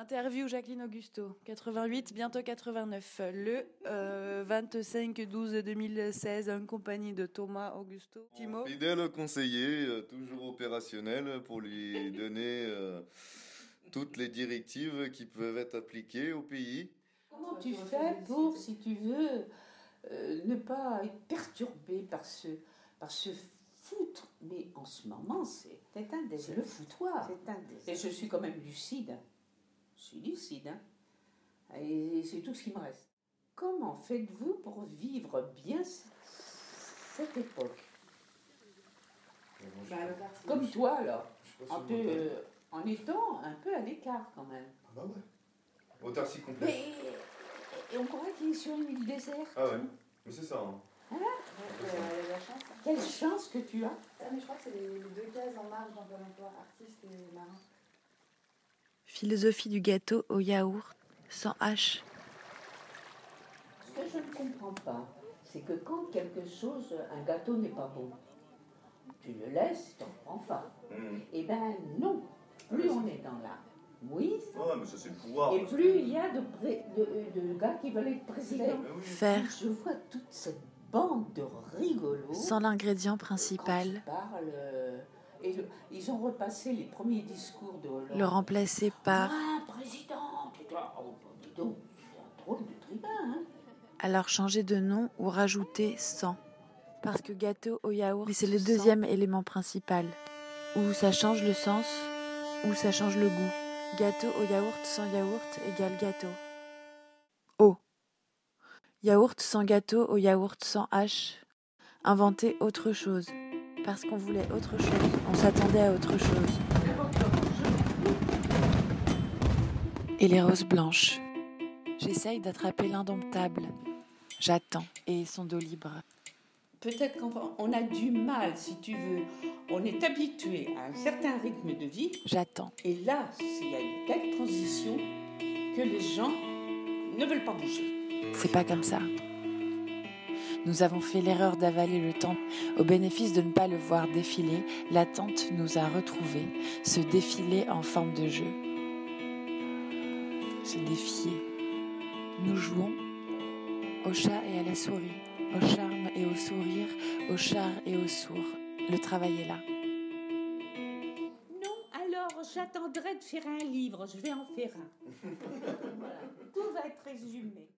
Interview Jacqueline Augusto, 88, bientôt 89. Le 25-12-2016, en compagnie de Thomas Augusto. Timo. Fidèle conseiller, euh, toujours opérationnel pour lui donner euh, toutes les directives qui peuvent être appliquées au pays. Comment tu fais pour, si tu veux, euh, ne pas être perturbé par ce, par ce foutre? Mais en ce moment, c'est un désert. le foutoir. C'est un désert. Et je suis quand même lucide. Je suis lucide. Hein. Et c'est tout ce qui me reste. Comment faites-vous pour vivre bien cette époque? Bah, Comme toi, alors. Un peu, euh, en étant un peu à l'écart, quand même. Ah bah ouais. Autarcie complète. Et on croit qu'il est sur une île déserte. Ah ouais, mais c'est ça. Hein. Hein? Quelle chance que tu as. Ah, mais je crois que c'est les, deux cases en marge dans Pôle emploi, artiste et marin. Philosophie du gâteau au yaourt, sans H. Ce que je ne comprends pas, c'est que quand quelque chose, un gâteau n'est pas bon, tu le laisses, tu n'en prends pas. Mmh. Eh ben non, plus on est dans la oui. mais ça, c'est le pouvoir. Et plus il y a de, de, gars qui veulent être président. Faire. Je vois toute cette bande de rigolos. Sans l'ingrédient principal. Euh, et ils ont repassé les premiers discours de Hollande. Le remplacer par. Ah, président Oh, dis donc, c'est un drôle de tribun, hein Alors changer de nom ou rajouter sans. Parce que gâteau au yaourt, c'est le deuxième élément principal. Ou ça change le sens, ou ça change le goût. Gâteau au yaourt sans yaourt égale gâteau. O. Yaourt sans gâteau au yaourt sans H. Inventer autre chose. Parce qu'on voulait autre chose, on s'attendait à autre chose. Et les roses blanches. J'essaye d'attraper l'indomptable. J'attends et son dos libre. Peut-être qu'on a du mal, si tu veux. On est habitué à un certain rythme de vie. J'attends. Et là, il y a une telle transition que les gens ne veulent pas bouger. C'est pas comme ça. Nous avons fait l'erreur d'avaler le temps. Au bénéfice de ne pas le voir défiler, l'attente nous a retrouvés, ce défilé en forme de jeu. Se défier. Nous jouons au chat et à la souris au charme et au sourire, au char et au sourd. Le travail est là. Non, alors j'attendrai de faire un livre, je vais en faire un. Tout va être résumé.